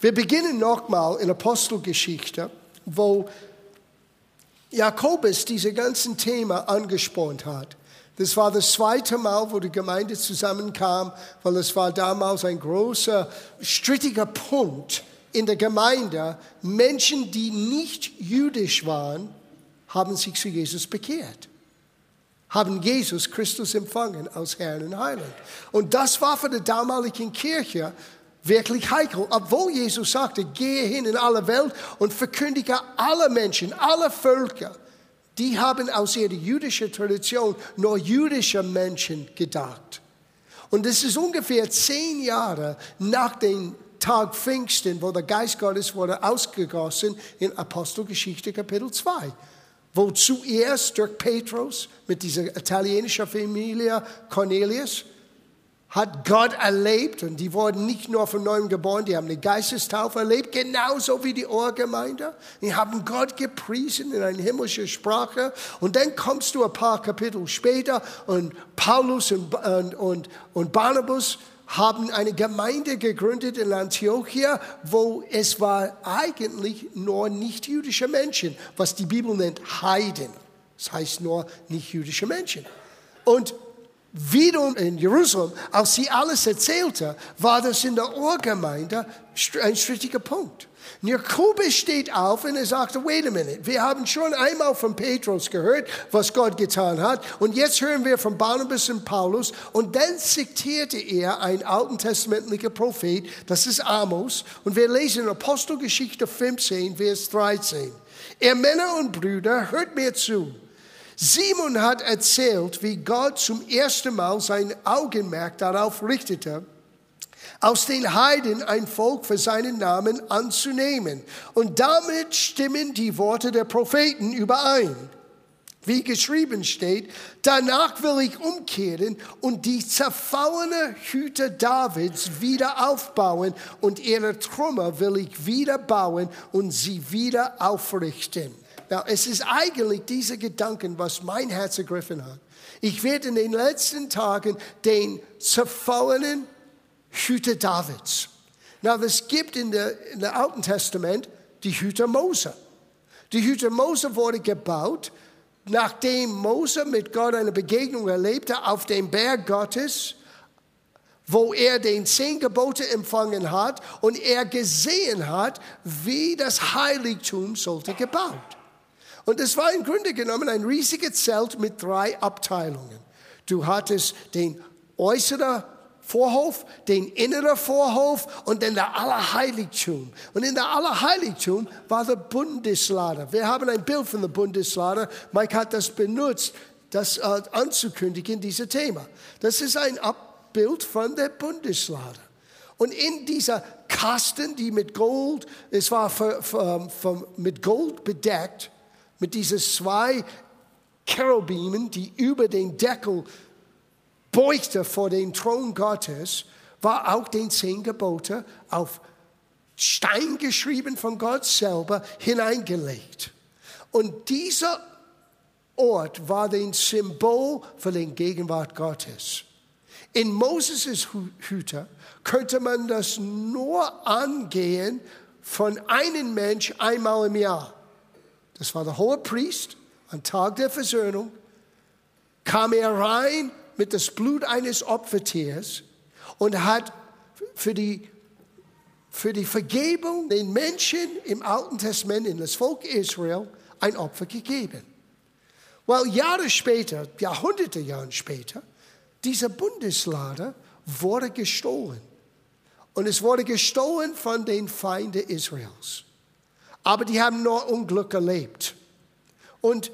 Wir beginnen nochmal in Apostelgeschichte, wo Jakobus diese ganzen Thema angespornt hat. Das war das zweite Mal, wo die Gemeinde zusammenkam, weil es war damals ein großer, strittiger Punkt in der Gemeinde. Menschen, die nicht jüdisch waren, haben sich zu Jesus bekehrt, haben Jesus Christus empfangen als Herrn und Heiland. Und das war für die damalige Kirche wirklich heikel. Obwohl Jesus sagte, gehe hin in alle Welt und verkündige alle Menschen, alle Völker die haben aus ihrer jüdischen Tradition nur jüdische Menschen gedacht. Und es ist ungefähr zehn Jahre nach dem Tag Pfingsten, wo der Geist Gottes wurde ausgegossen in Apostelgeschichte Kapitel 2. Wo zuerst durch Petrus mit dieser italienischen Familie Cornelius hat Gott erlebt und die wurden nicht nur von neuem geboren, die haben eine Geistestaufe erlebt, genauso wie die Ohrgemeinde. Die haben Gott gepriesen in einer himmlischen Sprache. Und dann kommst du ein paar Kapitel später und Paulus und, und, und, und Barnabas haben eine Gemeinde gegründet in Antiochia, wo es war eigentlich nur nicht jüdische Menschen, was die Bibel nennt Heiden. Das heißt nur nicht jüdische Menschen. Und Wiederum in Jerusalem, als sie alles erzählte, war das in der Urgemeinde ein strittiger Punkt. Jakobus steht auf und er sagte, wait a minute, wir haben schon einmal von Petrus gehört, was Gott getan hat. Und jetzt hören wir von Barnabas und Paulus. Und dann zitierte er einen alten testamentlichen Prophet, das ist Amos. Und wir lesen in Apostelgeschichte 15, Vers 13. Ihr Männer und Brüder, hört mir zu. Simon hat erzählt, wie Gott zum ersten Mal sein Augenmerk darauf richtete, aus den Heiden ein Volk für seinen Namen anzunehmen. Und damit stimmen die Worte der Propheten überein. Wie geschrieben steht, danach will ich umkehren und die zerfallene Hüte Davids wieder aufbauen und ihre Trümmer will ich wieder bauen und sie wieder aufrichten. Now, es ist eigentlich dieser Gedanken, was mein Herz ergriffen hat. Ich werde in den letzten Tagen den zerfallenen Hüter Davids. Now, es gibt in der, in der Alten Testament die Hüter Mose. Die Hüter Mose wurde gebaut, nachdem Mose mit Gott eine Begegnung erlebte auf dem Berg Gottes, wo er den zehn Gebote empfangen hat und er gesehen hat, wie das Heiligtum sollte gebaut. Und es war im Grunde genommen ein riesiges Zelt mit drei Abteilungen. Du hattest den äußeren Vorhof, den inneren Vorhof und dann der Allerheiligtum. Und in der Allerheiligtum war der Bundeslader. Wir haben ein Bild von der Bundeslader. Mike hat das benutzt, das äh, anzukündigen, dieses Thema. Das ist ein Abbild von der Bundeslader. Und in dieser Kasten, die mit Gold, es war für, für, für, mit Gold bedeckt, mit diesen zwei Cherubimen, die über den Deckel beugte vor den Thron Gottes, war auch den zehn Gebote auf Stein geschrieben von Gott selber hineingelegt. Und dieser Ort war den Symbol für den Gegenwart Gottes. In Moses' Hüter könnte man das nur angehen von einem Mensch einmal im Jahr. Das war der hohe Priest am Tag der Versöhnung. Kam er rein mit das Blut eines Opfertiers und hat für die, für die Vergebung den Menschen im Alten Testament, in das Volk Israel, ein Opfer gegeben. Weil Jahre später, Jahrhunderte Jahre später, dieser Bundeslader wurde gestohlen. Und es wurde gestohlen von den Feinden Israels. Aber die haben nur Unglück erlebt. Und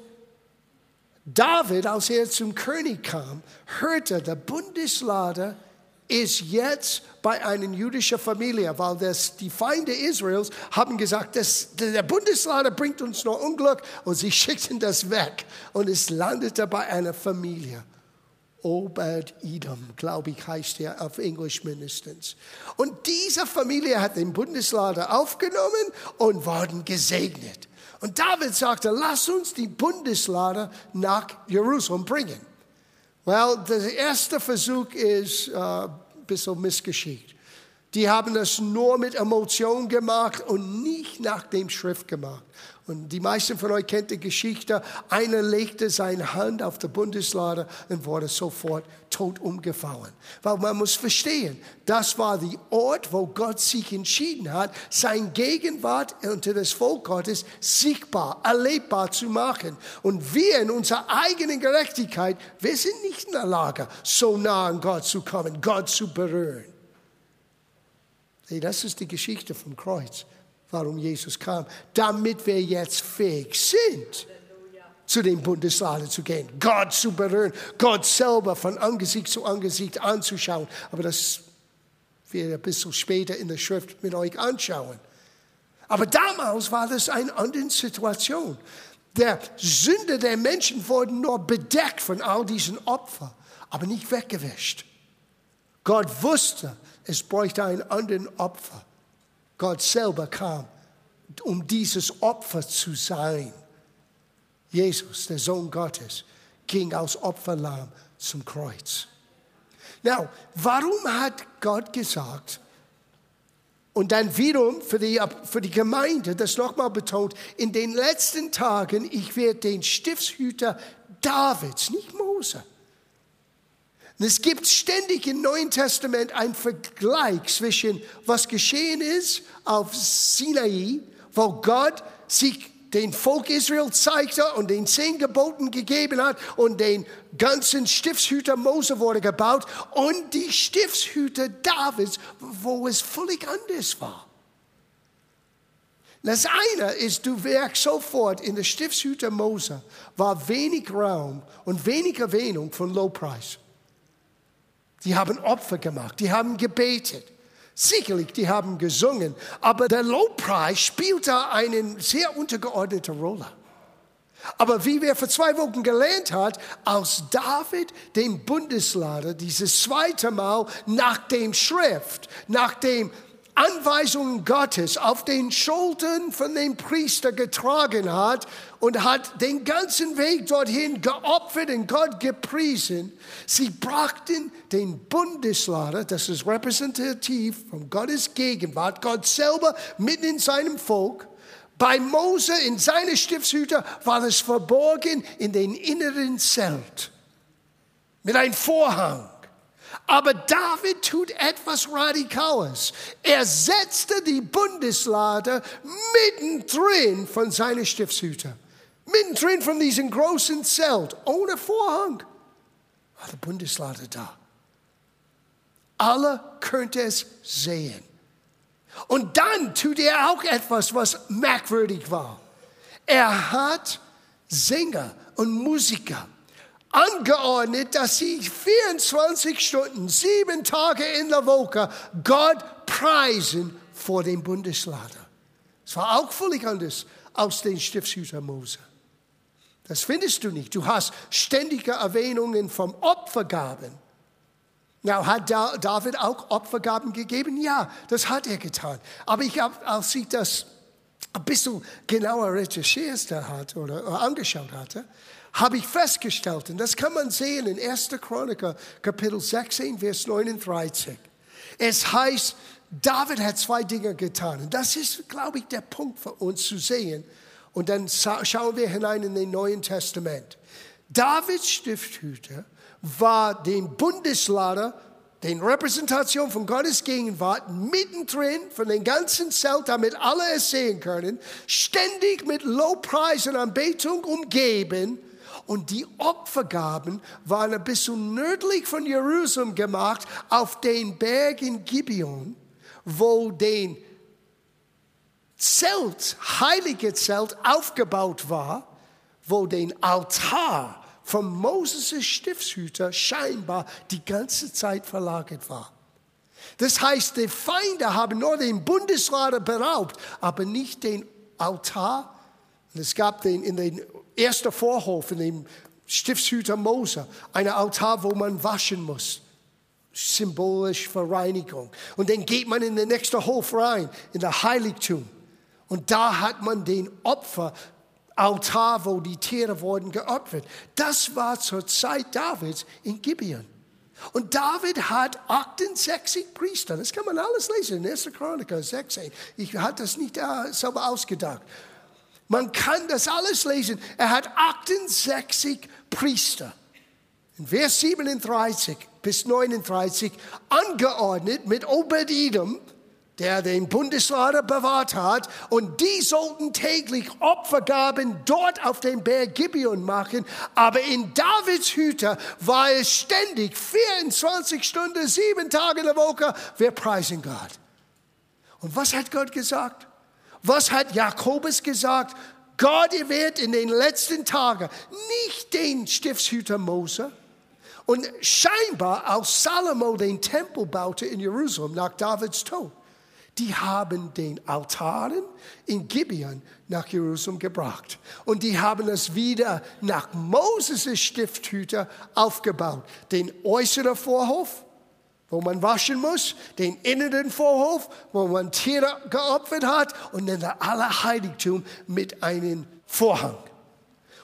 David, als er zum König kam, hörte, der Bundeslader ist jetzt bei einer jüdischen Familie, weil das, die Feinde Israels haben gesagt, das, der Bundeslader bringt uns nur Unglück und sie schickten das weg und es landete bei einer Familie. Obed-Edom, glaube ich, heißt er auf Englisch mindestens. Und diese Familie hat den Bundeslader aufgenommen und wurden gesegnet. Und David sagte, lass uns die Bundeslader nach Jerusalem bringen. Well, der erste Versuch ist äh, ein bisschen missgeschickt. Die haben das nur mit Emotion gemacht und nicht nach dem Schrift gemacht. Und die meisten von euch kennt die Geschichte. Einer legte seine Hand auf die Bundeslade und wurde sofort tot umgefallen. Weil man muss verstehen, das war der Ort, wo Gott sich entschieden hat, sein Gegenwart unter das Volk Gottes sichtbar, erlebbar zu machen. Und wir in unserer eigenen Gerechtigkeit, wir sind nicht in der Lage, so nah an Gott zu kommen, Gott zu berühren. Das ist die Geschichte vom Kreuz warum Jesus kam, damit wir jetzt fähig sind, zu dem Bundeslade zu gehen, Gott zu berühren, Gott selber von Angesicht zu Angesicht anzuschauen. Aber das wir ein bisschen später in der Schrift mit euch anschauen. Aber damals war das eine andere Situation. Der Sünde der Menschen wurden nur bedeckt von all diesen Opfern, aber nicht weggewischt. Gott wusste, es bräuchte einen anderen Opfer. Gott selber kam, um dieses Opfer zu sein. Jesus, der Sohn Gottes, ging als Opferlamm zum Kreuz. Now, warum hat Gott gesagt, und dann wiederum für die, für die Gemeinde, das nochmal betont, in den letzten Tagen, ich werde den Stiftshüter Davids, nicht Mose, es gibt ständig im Neuen Testament einen Vergleich zwischen was geschehen ist auf Sinai, wo Gott sich den Volk Israel zeigte und den zehn Geboten gegeben hat und den ganzen Stiftshüter Mose wurde gebaut und die Stiftshüter Davids, wo es völlig anders war. Das eine ist, du merkst sofort, in der Stiftshüter Mose war wenig Raum und wenig Erwähnung von Lobpreis. Die haben Opfer gemacht, die haben gebetet. Sicherlich, die haben gesungen, aber der Lobpreis spielte eine sehr untergeordnete Rolle. Aber wie wir vor zwei Wochen gelernt haben, als David den Bundeslader dieses zweite Mal nach dem Schrift, nach dem Anweisungen Gottes auf den Schultern von dem Priester getragen hat und hat den ganzen Weg dorthin geopfert und Gott gepriesen. Sie brachten den Bundeslader, das ist repräsentativ von Gottes Gegenwart, Gott selber mitten in seinem Volk. Bei Mose in seine Stiftshüter war es verborgen in den inneren Zelt mit einem Vorhang. Aber David tut etwas Radikales. Er setzte die Bundeslade mittendrin von seinen Stiftshüter. Mittendrin von diesem großen Zelt, ohne Vorhang, war die Bundeslade da. Alle könnte es sehen. Und dann tut er auch etwas, was merkwürdig war. Er hat Sänger und Musiker angeordnet, dass sie 24 Stunden, sieben Tage in der Woche Gott preisen vor dem Bundeslader. Es war auch völlig anders als den Stiftshüter Mose. Das findest du nicht. Du hast ständige Erwähnungen vom Opfergaben. Now, hat David auch Opfergaben gegeben? Ja, das hat er getan. Aber ich habe, als ich das ein bisschen genauer recherchiert hat oder angeschaut hatte, habe ich festgestellt, und das kann man sehen in 1. Chroniker, Kapitel 16, Vers 39. Es heißt, David hat zwei Dinge getan. Und das ist, glaube ich, der Punkt für uns zu sehen. Und dann schauen wir hinein in den Neuen Testament. Davids Stifthüter war den Bundeslader, den Repräsentation von Gottes Gegenwart, mittendrin von den ganzen Zelt, damit alle es sehen können, ständig mit Lobpreis und Anbetung umgeben und die Opfergaben waren ein bisschen nördlich von Jerusalem gemacht, auf den Berg in Gibeon, wo den Zelt, heilige Zelt aufgebaut war, wo den Altar von Moses' Stiftshüter scheinbar die ganze Zeit verlagert war. Das heißt, die Feinde haben nur den Bundesrat beraubt, aber nicht den Altar. Und es gab den in den erster Vorhof in dem Stiftshüter Mose, ein Altar, wo man waschen muss. Symbolisch für Reinigung. Und dann geht man in den nächsten Hof rein, in der Heiligtum. Und da hat man den Opfer, Altar, wo die Tiere wurden geopfert. Das war zur Zeit Davids in Gibeon. Und David hat 68 Priester. Das kann man alles lesen in 1. Chroniker 16. Ich hatte das nicht äh, selber ausgedacht. Man kann das alles lesen. Er hat 68 Priester. In Vers 37 bis 39 angeordnet mit Obed-Edom, der den Bundeslader bewahrt hat, und die sollten täglich Opfergaben dort auf dem Berg Gibeon machen, aber in Davids Hütte war es ständig 24 Stunden, sieben Tage in der Woche, wir preisen Gott. Und was hat Gott gesagt? Was hat Jakobus gesagt? Gott wird in den letzten Tagen nicht den Stiftshüter Mose, und scheinbar, als Salomo den Tempel baute in Jerusalem nach Davids Tod, die haben den Altaren in Gibeon nach Jerusalem gebracht. Und die haben es wieder nach Moses' Stifthüter aufgebaut. Den äußeren Vorhof, wo man waschen muss, den inneren Vorhof, wo man Tiere geopfert hat und dann der Allerheiligtum mit einem Vorhang.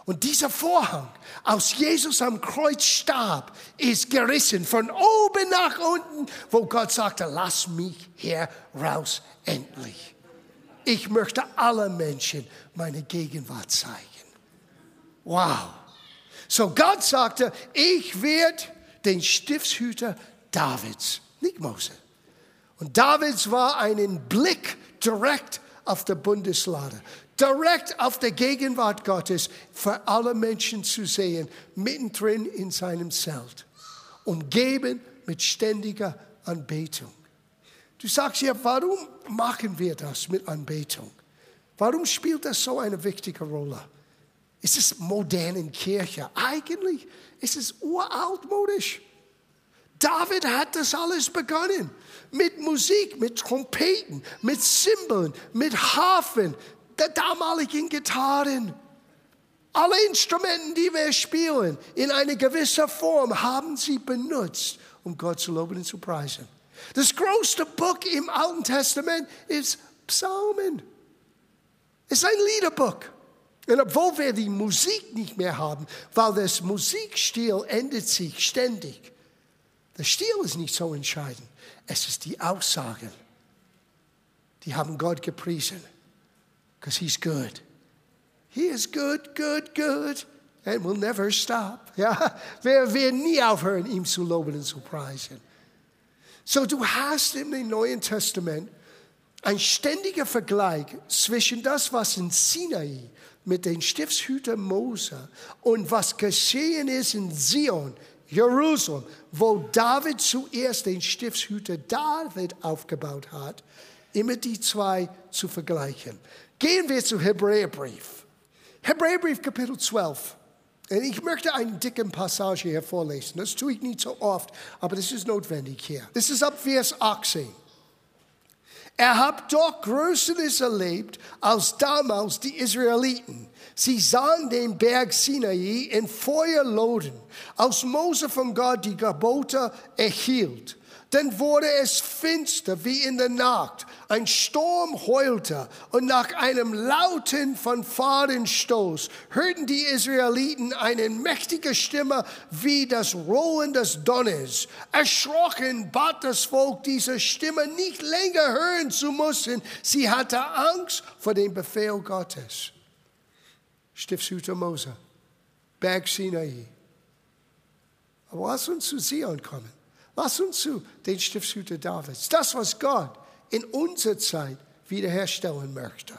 Und dieser Vorhang, aus Jesus am Kreuz starb, ist gerissen von oben nach unten, wo Gott sagte, lass mich heraus endlich. Ich möchte alle Menschen meine Gegenwart zeigen. Wow. So Gott sagte, ich werde den Stiftshüter Davids, nicht Mose. Und Davids war einen Blick direkt auf der Bundeslade direkt auf der Gegenwart Gottes für alle Menschen zu sehen, mittendrin in seinem Zelt, umgeben mit ständiger Anbetung. Du sagst ja, warum machen wir das mit Anbetung? Warum spielt das so eine wichtige Rolle? Ist es moderne Kirche? Eigentlich ist es uraltmodisch. David hat das alles begonnen. Mit Musik, mit Trompeten, mit Cymbeln, mit Hafen, der damaligen Gitarren. Alle Instrumente, die wir spielen, in einer gewissen Form haben sie benutzt, um Gott zu loben und zu preisen. Das größte Buch im Alten Testament ist Psalmen. Es ist ein Liederbuch. Und obwohl wir die Musik nicht mehr haben, weil das Musikstil ändert sich ständig. Der Stil ist nicht so entscheidend. Es ist die Aussagen. Die haben Gott gepriesen because he's good. He is good, good, good, and will never stop. Ja, wir werden nie aufhören, ihm zu loben und zu preisen. So, du hast im Neuen Testament ein ständiger Vergleich zwischen das, was in Sinai mit den Stiftshüter Mose und was geschehen ist in Zion, Jerusalem, wo David zuerst den Stiftshüter David aufgebaut hat, immer die zwei zu vergleichen. Gehen wir zu Hebräerbrief. Hebräerbrief Kapitel 12. Und ich möchte eine dicke Passage hier vorlesen. Das tue ich nicht so oft, aber das ist notwendig hier. Das ist ab Vers 18. Er hat doch Größeres erlebt als damals die Israeliten. Sie sahen den Berg Sinai in Feuer loden, als Mose von Gott die Gebote erhielt. Dann wurde es finster wie in der Nacht. Ein Sturm heulte und nach einem lauten Fanfarenstoß hörten die Israeliten eine mächtige Stimme wie das Rollen des Donners. Erschrocken bat das Volk, diese Stimme nicht länger hören zu müssen. Sie hatte Angst vor dem Befehl Gottes. Stiftshüter Mose, Berg Sinai. Aber lass uns zu Zion kommen. Lass uns zu den Stiftshüter Davids. Das, was Gott in unserer Zeit wiederherstellen möchte.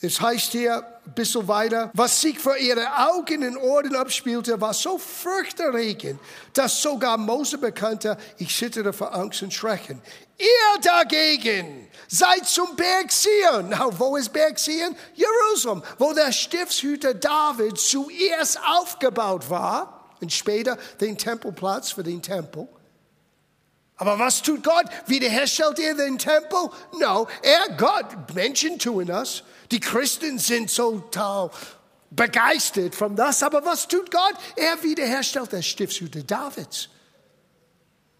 Es heißt hier ein bisschen weiter, was sich vor ihren Augen in Orden abspielte, war so furchterregend, dass sogar Mose bekannte, ich zitterte vor Angst und Schrecken. Ihr dagegen seid zum Berg Zion. Na, wo ist Berg Zion? Jerusalem, wo der Stiftshüter David zuerst aufgebaut war und später den Tempelplatz für den Tempel. Aber was tut Gott? Wiederherstellt er den Tempel? No, er, Gott, Menschen tun das. Die Christen sind so total begeistert von das. Aber was tut Gott? Er wiederherstellt das Stiftshüter Davids.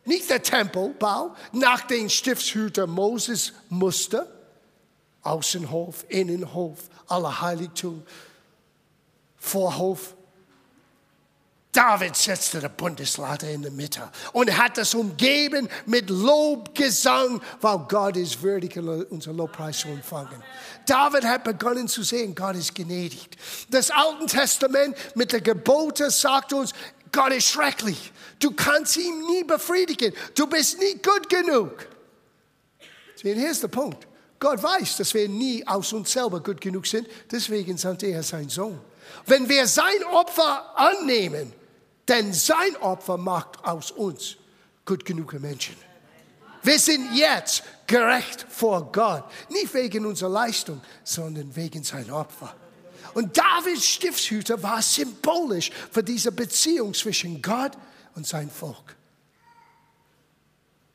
Nicht der Tempelbau nach dem Stiftshüter Moses Muster. Außenhof, Innenhof, Allerheiligtum, Vorhof. David setzte die Bundeslade in der Mitte und hat das umgeben mit Lobgesang, weil Gott ist würdig, unser Lobpreis zu empfangen. David hat begonnen zu sehen, Gott ist gnädig. Das Alte Testament mit der Gebote sagt uns, Gott ist schrecklich. Du kannst ihn nie befriedigen. Du bist nie gut genug. Sehen, hier ist der Punkt. Gott weiß, dass wir nie aus uns selber gut genug sind. Deswegen sandte er seinen Sohn. Wenn wir sein Opfer annehmen, denn sein Opfer macht aus uns gut genug Menschen. Wir sind jetzt gerecht vor Gott. Nicht wegen unserer Leistung, sondern wegen sein Opfer. Und Davids Stiftshüter war symbolisch für diese Beziehung zwischen Gott und sein Volk.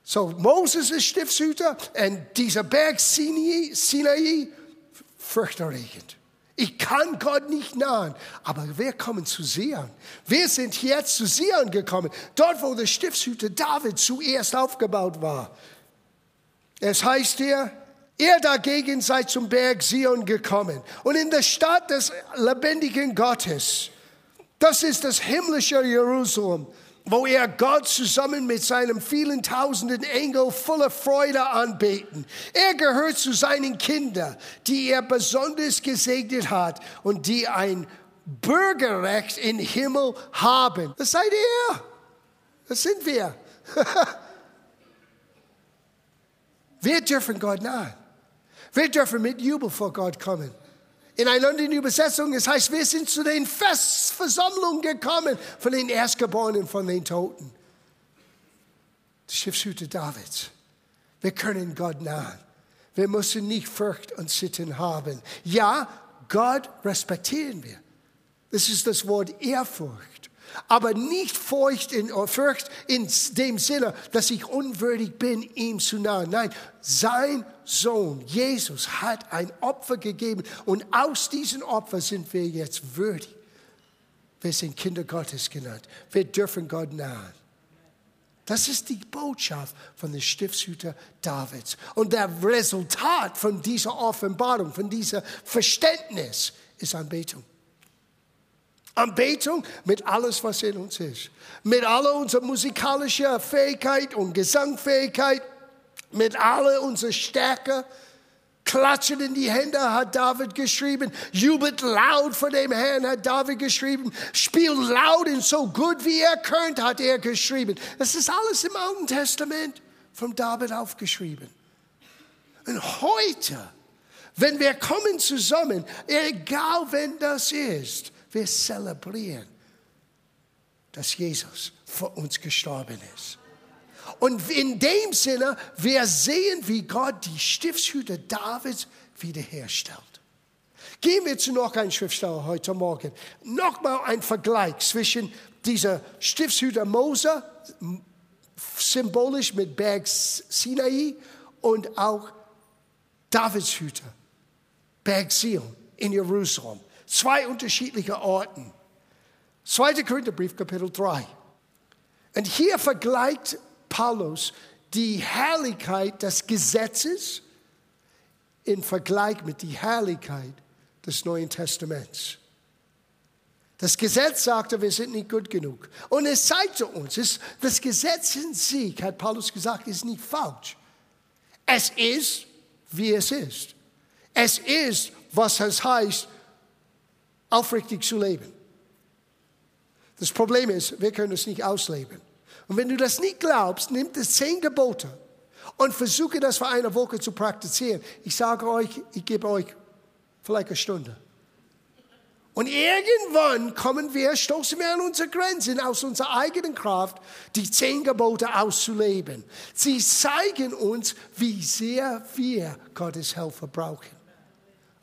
So, Moses ist Stiftshüter und dieser Berg Sinai, Sinai fürchterregend. Ich kann Gott nicht nahen. Aber wir kommen zu Sion. Wir sind jetzt zu Sion gekommen. Dort, wo der Stiftshüter David zuerst aufgebaut war. Es heißt hier, ihr dagegen seid zum Berg Sion gekommen und in der Stadt des lebendigen Gottes. Das ist das himmlische Jerusalem wo er Gott zusammen mit seinen vielen tausenden Engeln voller Freude anbeten. Er gehört zu seinen Kindern, die er besonders gesegnet hat und die ein Bürgerrecht im Himmel haben. Das seid ihr. Das sind wir. wir dürfen Gott nahen. Wir dürfen mit Jubel vor Gott kommen. In einer anderen Übersetzung, es heißt, wir sind zu den Festversammlungen gekommen von den Erstgeborenen von den Toten. Der Schiffshüter Davids. Wir können Gott nahen. Wir müssen nicht Furcht und Sitten haben. Ja, Gott respektieren wir. Das ist das Wort Ehrfurcht aber nicht Furcht in, Furcht in dem Sinne, dass ich unwürdig bin, ihm zu nahen. Nein, sein Sohn Jesus hat ein Opfer gegeben und aus diesem Opfer sind wir jetzt würdig. Wir sind Kinder Gottes genannt. Wir dürfen Gott nahen. Das ist die Botschaft von dem Stiftshüter Davids. Und der Resultat von dieser Offenbarung, von diesem Verständnis ist Anbetung. Anbetung mit alles, was in uns ist. Mit aller unserer musikalischen Fähigkeit und Gesangfähigkeit, mit aller unserer Stärke. Klatschen in die Hände hat David geschrieben. Jubelt laut vor dem Herrn hat David geschrieben. Spielt laut und so gut wie er könnt hat er geschrieben. Das ist alles im Alten Testament von David aufgeschrieben. Und heute, wenn wir kommen zusammen, egal wenn das ist, wir zelebrieren, dass Jesus für uns gestorben ist. Und in dem Sinne, wir sehen, wie Gott die Stiftshüter Davids wiederherstellt. Gehen wir zu noch einem Schriftsteller heute Morgen. Nochmal ein Vergleich zwischen dieser Stiftshüter Mose, symbolisch mit Berg Sinai, und auch Davids Hüter, Berg Zion in Jerusalem. Zwei unterschiedliche Orten. 2. Korintherbrief, Kapitel 3. Und hier vergleicht Paulus die Herrlichkeit des Gesetzes im Vergleich mit der Herrlichkeit des Neuen Testaments. Das Gesetz sagte, wir sind nicht gut genug. Und es zeigte uns, es, das Gesetz in sich, hat Paulus gesagt, ist nicht falsch. Es ist, wie es ist. Es ist, was es heißt, aufrichtig zu leben. Das Problem ist, wir können es nicht ausleben. Und wenn du das nicht glaubst, nimm das zehn Gebote und versuche das für eine Woche zu praktizieren. Ich sage euch, ich gebe euch vielleicht eine Stunde. Und irgendwann kommen wir, stoßen wir an unsere Grenzen aus unserer eigenen Kraft, die zehn Gebote auszuleben. Sie zeigen uns, wie sehr wir Gottes Helfer brauchen.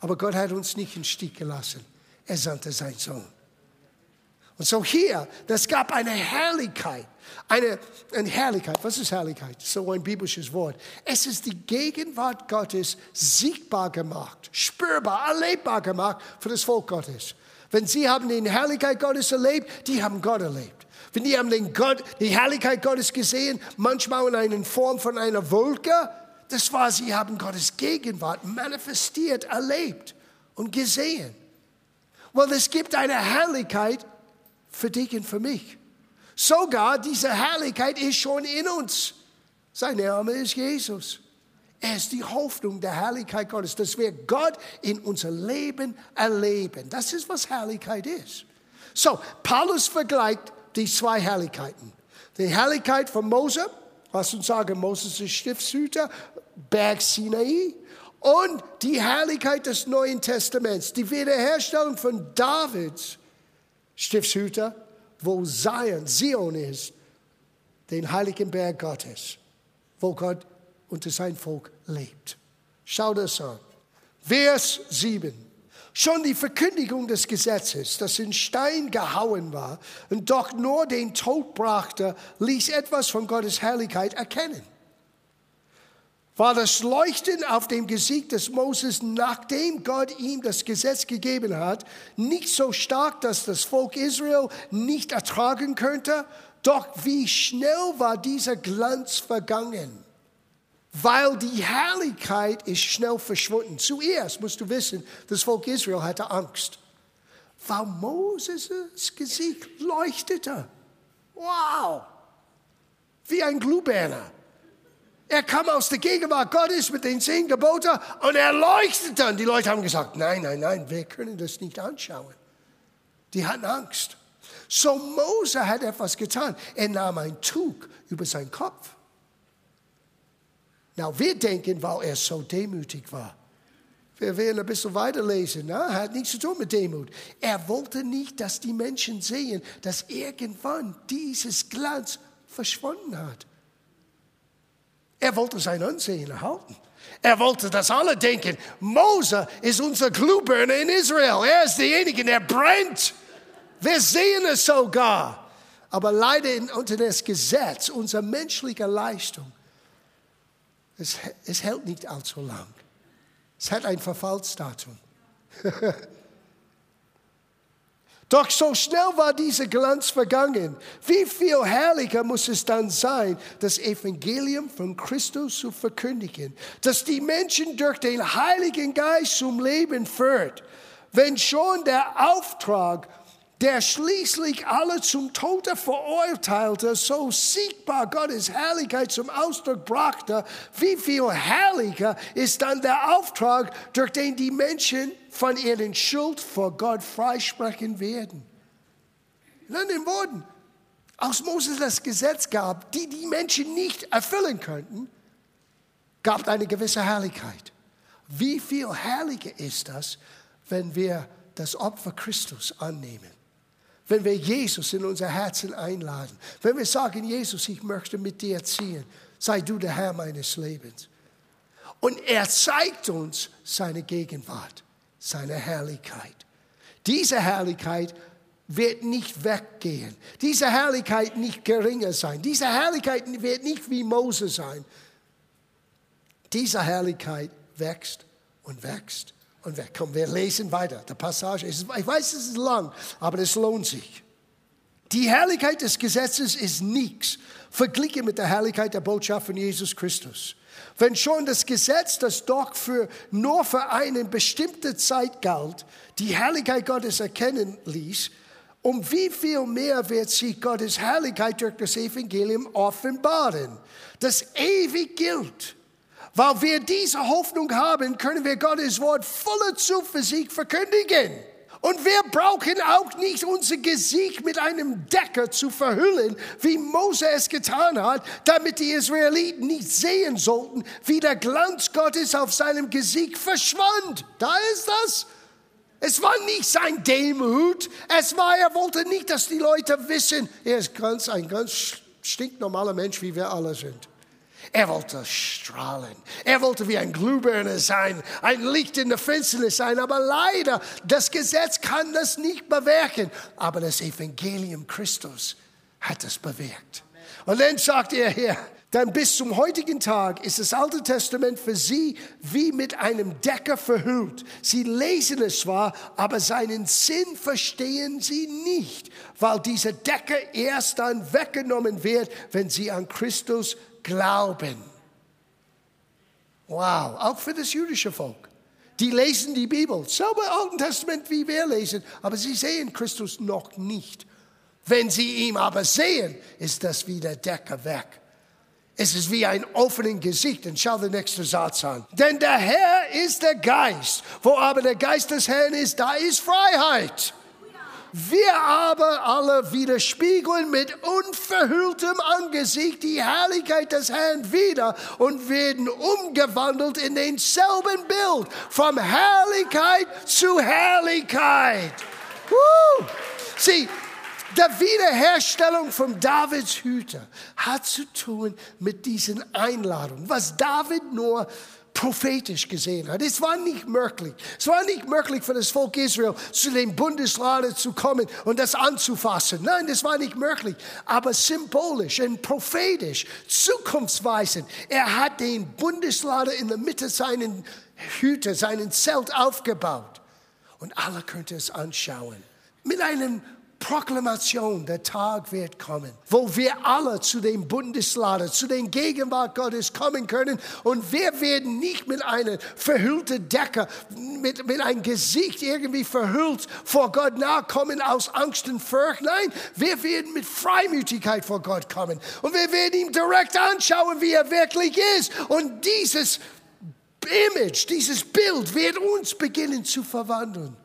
Aber Gott hat uns nicht im Stich gelassen er sandte seinen Sohn. Und so hier, das gab eine Herrlichkeit. Eine, eine Herrlichkeit, was ist Herrlichkeit? So ein biblisches Wort. Es ist die Gegenwart Gottes sichtbar gemacht, spürbar, erlebbar gemacht für das Volk Gottes. Wenn sie haben die Herrlichkeit Gottes erlebt, die haben Gott erlebt. Wenn die haben den Gott, die Herrlichkeit Gottes gesehen, manchmal in einer Form von einer Wolke, das war, sie haben Gottes Gegenwart manifestiert, erlebt und gesehen. Weil es gibt eine Herrlichkeit für dich und für mich. Sogar diese Herrlichkeit ist schon in uns. Sein Name ist Jesus. Er ist die Hoffnung der Herrlichkeit Gottes, dass wir Gott in unser Leben erleben. Das ist, was Herrlichkeit ist. So, Paulus vergleicht die zwei Herrlichkeiten. Die Herrlichkeit von Mose, was uns sagen, Moses ist Stiftshüter, Berg Sinai, und die Herrlichkeit des Neuen Testaments, die Wiederherstellung von Davids Stiftshüter, wo Zion, Zion ist, den heiligen Berg Gottes, wo Gott unter sein Volk lebt. Schau das an. Vers 7. Schon die Verkündigung des Gesetzes, das in Stein gehauen war und doch nur den Tod brachte, ließ etwas von Gottes Herrlichkeit erkennen. War das Leuchten auf dem Gesicht des Moses, nachdem Gott ihm das Gesetz gegeben hat, nicht so stark, dass das Volk Israel nicht ertragen könnte? Doch wie schnell war dieser Glanz vergangen? weil die Herrlichkeit ist schnell verschwunden. Zuerst musst du wissen, das Volk Israel hatte Angst, weil Moses' Gesicht leuchtete. Wow! Wie ein Glühbirne. Er kam aus der Gegenwart Gottes mit den zehn Geboten und er leuchtete. Und die Leute haben gesagt, nein, nein, nein, wir können das nicht anschauen. Die hatten Angst. So Mose hat etwas getan. Er nahm ein Tuch über seinen Kopf na, wir denken, weil er so demütig war. Wir werden ein bisschen weiterlesen. Ne? Er hat nichts zu tun mit Demut. Er wollte nicht, dass die Menschen sehen, dass irgendwann dieses Glanz verschwunden hat. Er wollte sein Ansehen erhalten. Er wollte, dass alle denken, Mose ist unser Glühbirne in Israel. Er ist derjenige, der brennt. Wir sehen es sogar. Aber leider unter das Gesetz, unsere menschliche Leistung, es, es hält nicht allzu lang. Es hat ein Verfallsdatum. Doch so schnell war dieser Glanz vergangen. Wie viel herrlicher muss es dann sein, das Evangelium von Christus zu verkündigen, dass die Menschen durch den Heiligen Geist zum Leben führt, wenn schon der Auftrag der schließlich alle zum Tode verurteilte, so sichtbar Gottes Herrlichkeit zum Ausdruck brachte, wie viel herrlicher ist dann der Auftrag, durch den die Menschen von ihren Schuld vor Gott freisprechen werden. In anderen Worten, als Moses das Gesetz gab, die die Menschen nicht erfüllen könnten, gab eine gewisse Herrlichkeit. Wie viel herrlicher ist das, wenn wir das Opfer Christus annehmen? Wenn wir Jesus in unser Herzen einladen, wenn wir sagen, Jesus, ich möchte mit dir ziehen, sei du der Herr meines Lebens. Und er zeigt uns seine Gegenwart, seine Herrlichkeit. Diese Herrlichkeit wird nicht weggehen. Diese Herrlichkeit nicht geringer sein. Diese Herrlichkeit wird nicht wie Mose sein. Diese Herrlichkeit wächst und wächst und weg. Komm, wir lesen weiter. Der Passage ist, ich weiß, es ist lang, aber es lohnt sich. Die Herrlichkeit des Gesetzes ist nichts verglichen mit der Herrlichkeit der Botschaft von Jesus Christus. Wenn schon das Gesetz, das doch für, nur für eine bestimmte Zeit galt, die Herrlichkeit Gottes erkennen ließ, um wie viel mehr wird sich Gottes Herrlichkeit durch das Evangelium offenbaren, das ewig gilt. Weil wir diese Hoffnung haben, können wir Gottes Wort voller Zuversicht verkündigen. Und wir brauchen auch nicht unser Gesicht mit einem Decker zu verhüllen, wie Mose es getan hat, damit die Israeliten nicht sehen sollten, wie der Glanz Gottes auf seinem Gesicht verschwand. Da ist das. Es war nicht sein Demut. Es war, er wollte nicht, dass die Leute wissen, er ist ganz, ein ganz stinknormaler Mensch, wie wir alle sind. Er wollte strahlen. Er wollte wie ein Glühbirne sein, ein Licht in der Finsternis sein. Aber leider, das Gesetz kann das nicht bewirken. Aber das Evangelium Christus hat es bewirkt. Und dann sagt er hier, denn bis zum heutigen Tag ist das Alte Testament für sie wie mit einem Decker verhüllt. Sie lesen es zwar, aber seinen Sinn verstehen sie nicht, weil dieser Decker erst dann weggenommen wird, wenn sie an Christus Glauben. Wow, auch für das jüdische Volk. Die lesen die Bibel, selber Alten Testament wie wir lesen, aber sie sehen Christus noch nicht. Wenn sie ihn aber sehen, ist das wie der Decke weg. Es ist wie ein offenes Gesicht. Und schau den nächsten Satz an. Denn der Herr ist der Geist. Wo aber der Geist des Herrn ist, da ist Freiheit. Wir aber alle widerspiegeln mit unverhülltem Angesicht die Herrlichkeit des Herrn wieder und werden umgewandelt in denselben Bild, von Herrlichkeit zu Herrlichkeit. Woo! Sieh, der Wiederherstellung von Davids Hüter hat zu tun mit diesen Einladungen, was David nur prophetisch gesehen hat. Es war nicht möglich. Es war nicht möglich für das Volk Israel zu dem Bundeslade zu kommen und das anzufassen. Nein, das war nicht möglich. Aber symbolisch und prophetisch, zukunftsweisend. Er hat den Bundeslade in der Mitte seinen Hüte, seinen Zelt aufgebaut. Und alle könnten es anschauen. Mit einem Proklamation, der Tag wird kommen, wo wir alle zu dem Bundeslade, zu den Gegenwart Gottes kommen können und wir werden nicht mit einer verhüllten Decke, mit, mit einem Gesicht irgendwie verhüllt vor Gott nachkommen aus Angst und Furcht. Nein, wir werden mit Freimütigkeit vor Gott kommen und wir werden ihm direkt anschauen, wie er wirklich ist. Und dieses Image, dieses Bild wird uns beginnen zu verwandeln.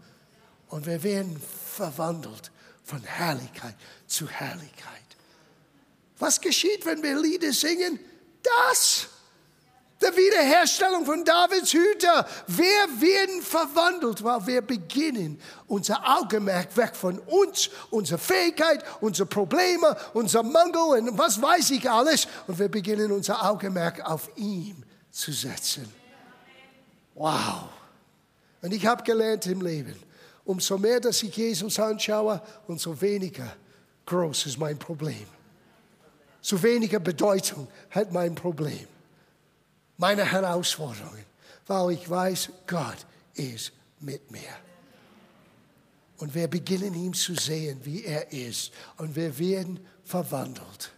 Und wir werden verwandelt von Herrlichkeit zu Herrlichkeit. Was geschieht, wenn wir Lieder singen? Das. Der Wiederherstellung von Davids Hüter. Wir werden verwandelt, weil wir beginnen, unser Augenmerk weg von uns, unsere Fähigkeit, unsere Probleme, unser Mangel und was weiß ich alles. Und wir beginnen unser Augenmerk auf ihm zu setzen. Wow. Und ich habe gelernt im Leben, umso mehr, dass ich Jesus anschaue, umso weniger groß ist mein Problem. So weniger Bedeutung hat mein Problem. Meine Herausforderungen, weil ich weiß, Gott ist mit mir. Und wir beginnen ihn zu sehen, wie er ist. Und wir werden verwandelt.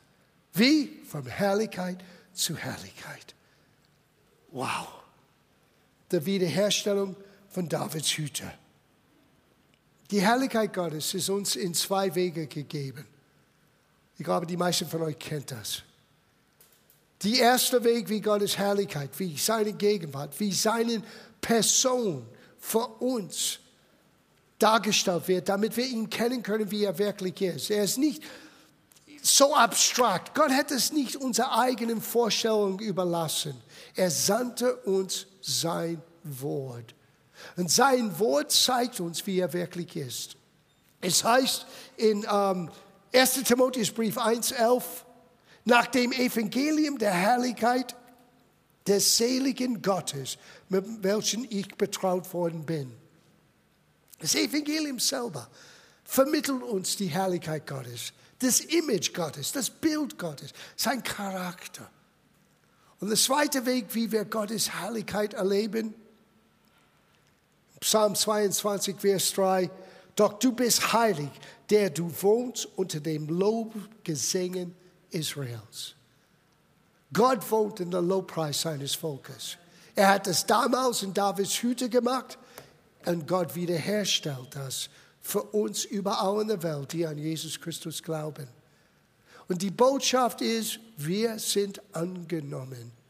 Wie? Von Herrlichkeit zu Herrlichkeit. Wow. Die Wiederherstellung von Davids Hüter. Die Herrlichkeit Gottes ist uns in zwei Wege gegeben. Ich glaube, die meisten von euch kennt das. Die erste Weg, wie Gottes Herrlichkeit, wie seine Gegenwart, wie seine Person für uns dargestellt wird, damit wir ihn kennen können, wie er wirklich ist. Er ist nicht so abstrakt. Gott hat es nicht unserer eigenen Vorstellung überlassen. Er sandte uns sein Wort. Und sein Wort zeigt uns, wie er wirklich ist. Es heißt in ähm, 1. Timotheusbrief 1,11, nach dem Evangelium der Herrlichkeit des seligen Gottes, mit welchem ich betraut worden bin. Das Evangelium selber vermittelt uns die Herrlichkeit Gottes, das Image Gottes, das Bild Gottes, sein Charakter. Und der zweite Weg, wie wir Gottes Herrlichkeit erleben, Psalm 22, Vers 3. Doch du bist heilig, der du wohnst unter dem Lobgesängen Israels. Gott wohnt in der Lobpreis seines Volkes. Er hat es damals in Davids Hüte gemacht und Gott wiederherstellt das für uns überall in der Welt, die an Jesus Christus glauben. Und die Botschaft ist, wir sind angenommen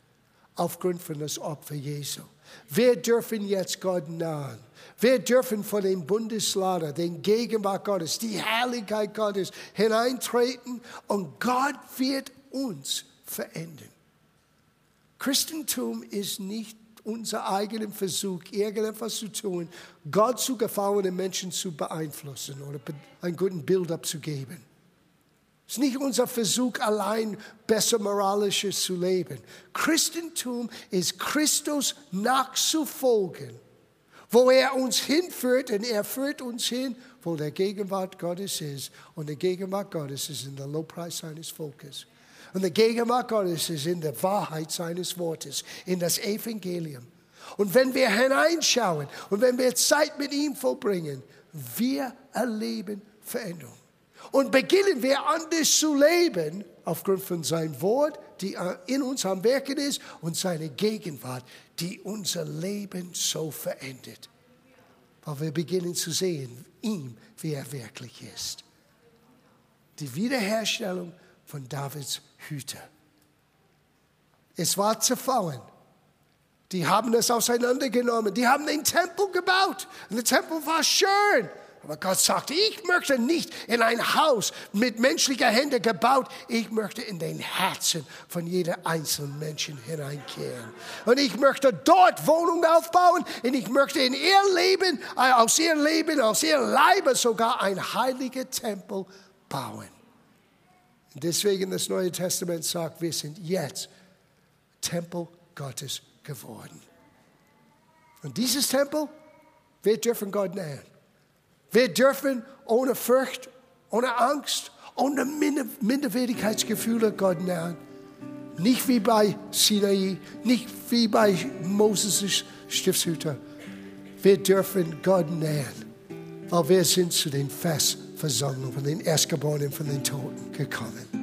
aufgrund von das Opfer Jesu. Wir dürfen jetzt Gott nahen. Wir dürfen vor dem Bundeslader, den Gegenwart Gottes, die Herrlichkeit Gottes hineintreten und Gott wird uns verändern. Christentum ist nicht unser eigener Versuch, irgendetwas zu tun, Gott zu gefallenen Menschen zu beeinflussen oder ein gutes Bild abzugeben. Es ist nicht unser Versuch, allein besser moralisches zu leben. Christentum ist Christus nachzufolgen, wo er uns hinführt und er führt uns hin, wo der Gegenwart Gottes ist. Und der Gegenwart Gottes ist in der Lobpreis seines Volkes. Und der Gegenwart Gottes ist in der Wahrheit seines Wortes, in das Evangelium. Und wenn wir hineinschauen und wenn wir Zeit mit ihm vollbringen, wir erleben Veränderung und beginnen wir anders zu leben aufgrund von seinem Wort, die in uns am Werken ist und seine Gegenwart, die unser Leben so verändert. Weil wir beginnen zu sehen, ihm, wie er wirklich ist. die Wiederherstellung von Davids Hüte. Es war zerfallen. Die haben es auseinandergenommen. Die haben den Tempel gebaut. Und der Tempel war schön. Aber Gott sagte, ich möchte nicht in ein Haus mit menschlicher Hände gebaut. Ich möchte in den Herzen von jeder einzelnen Menschen hineinkehren. Und ich möchte dort Wohnung aufbauen. Und ich möchte in ihr Leben, äh, aus ihr Leben, aus ihr Leibe sogar ein heiliger Tempel bauen. Und deswegen das Neue Testament sagt, wir sind jetzt Tempel Gottes geworden. Und dieses Tempel, wir dürfen Gott nähern. Wir dürfen ohne Furcht, ohne Angst, ohne Minderwertigkeitsgefühle Gott nähern. Nicht wie bei Sinai, nicht wie bei Moses' Stiftshüter. Wir dürfen Gott nähern, weil wir sind zu den Festversammlungen von den Erstgeborenen von den Toten gekommen.